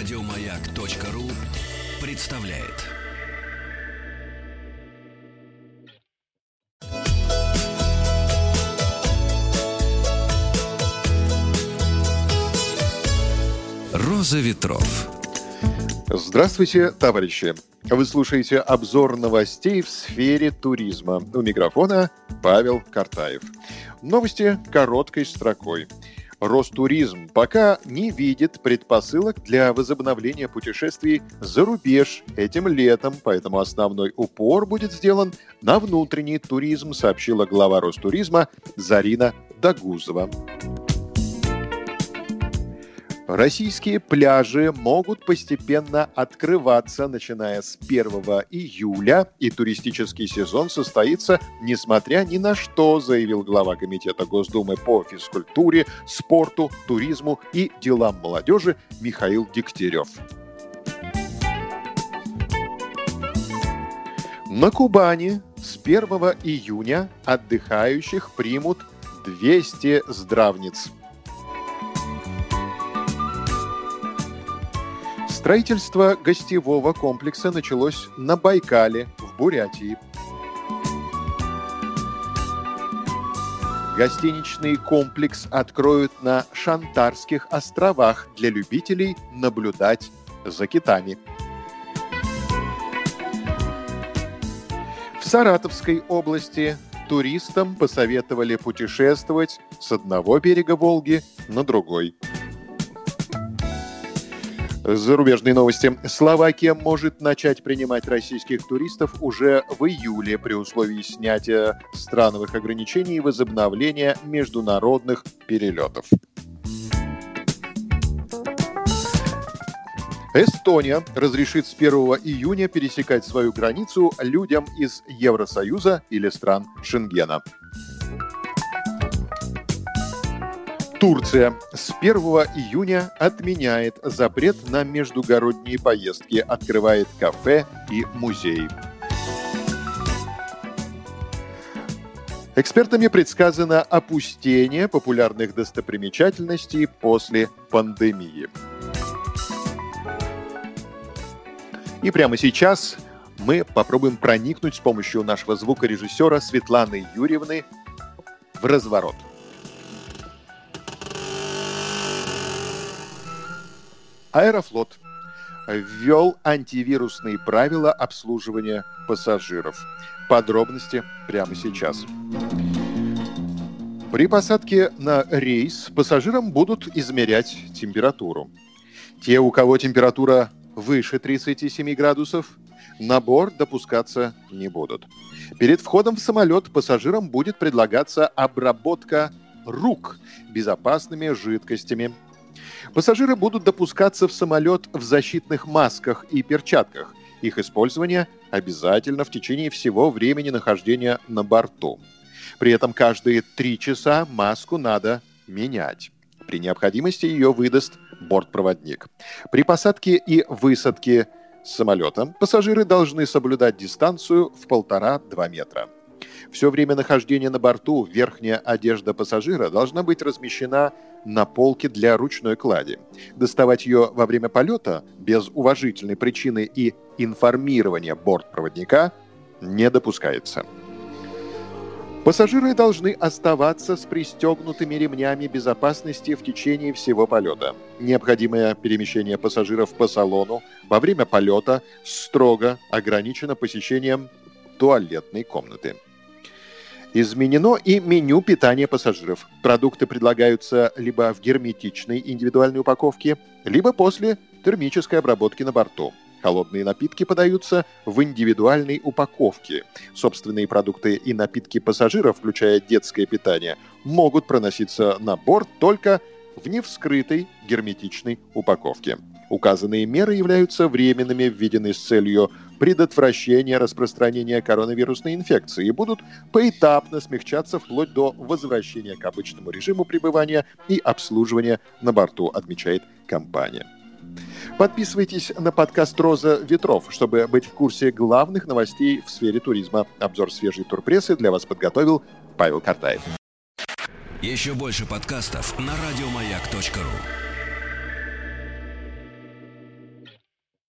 Радиомаяк.ру представляет. Роза ветров. Здравствуйте, товарищи! Вы слушаете обзор новостей в сфере туризма. У микрофона Павел Картаев. Новости короткой строкой. Ростуризм пока не видит предпосылок для возобновления путешествий за рубеж этим летом, поэтому основной упор будет сделан на внутренний туризм, сообщила глава Ростуризма Зарина Дагузова. Российские пляжи могут постепенно открываться, начиная с 1 июля, и туристический сезон состоится, несмотря ни на что, заявил глава Комитета Госдумы по физкультуре, спорту, туризму и делам молодежи Михаил Дегтярев. На Кубани с 1 июня отдыхающих примут 200 здравниц – Строительство гостевого комплекса началось на Байкале, в Бурятии. Гостиничный комплекс откроют на Шантарских островах для любителей наблюдать за китами. В Саратовской области туристам посоветовали путешествовать с одного берега Волги на другой. Зарубежные новости. Словакия может начать принимать российских туристов уже в июле при условии снятия страновых ограничений и возобновления международных перелетов. Эстония разрешит с 1 июня пересекать свою границу людям из Евросоюза или стран Шенгена. Турция с 1 июня отменяет запрет на междугородние поездки, открывает кафе и музей. Экспертами предсказано опустение популярных достопримечательностей после пандемии. И прямо сейчас мы попробуем проникнуть с помощью нашего звукорежиссера Светланы Юрьевны в разворот – Аэрофлот ввел антивирусные правила обслуживания пассажиров. Подробности прямо сейчас. При посадке на рейс пассажирам будут измерять температуру. Те, у кого температура выше 37 градусов, на борт допускаться не будут. Перед входом в самолет пассажирам будет предлагаться обработка рук безопасными жидкостями Пассажиры будут допускаться в самолет в защитных масках и перчатках. Их использование обязательно в течение всего времени нахождения на борту. При этом каждые три часа маску надо менять. При необходимости ее выдаст бортпроводник. При посадке и высадке самолета пассажиры должны соблюдать дистанцию в полтора-два метра. Все время нахождения на борту верхняя одежда пассажира должна быть размещена на полке для ручной клади. Доставать ее во время полета без уважительной причины и информирования бортпроводника не допускается. Пассажиры должны оставаться с пристегнутыми ремнями безопасности в течение всего полета. Необходимое перемещение пассажиров по салону во время полета строго ограничено посещением туалетной комнаты. Изменено и меню питания пассажиров. Продукты предлагаются либо в герметичной индивидуальной упаковке, либо после термической обработки на борту. Холодные напитки подаются в индивидуальной упаковке. Собственные продукты и напитки пассажиров, включая детское питание, могут проноситься на борт только в невскрытой герметичной упаковке. Указанные меры являются временными, введены с целью предотвращения распространения коронавирусной инфекции и будут поэтапно смягчаться вплоть до возвращения к обычному режиму пребывания и обслуживания на борту, отмечает компания. Подписывайтесь на подкаст «Роза ветров», чтобы быть в курсе главных новостей в сфере туризма. Обзор свежей турпрессы для вас подготовил Павел Картаев. Еще больше подкастов на радиомаяк.ру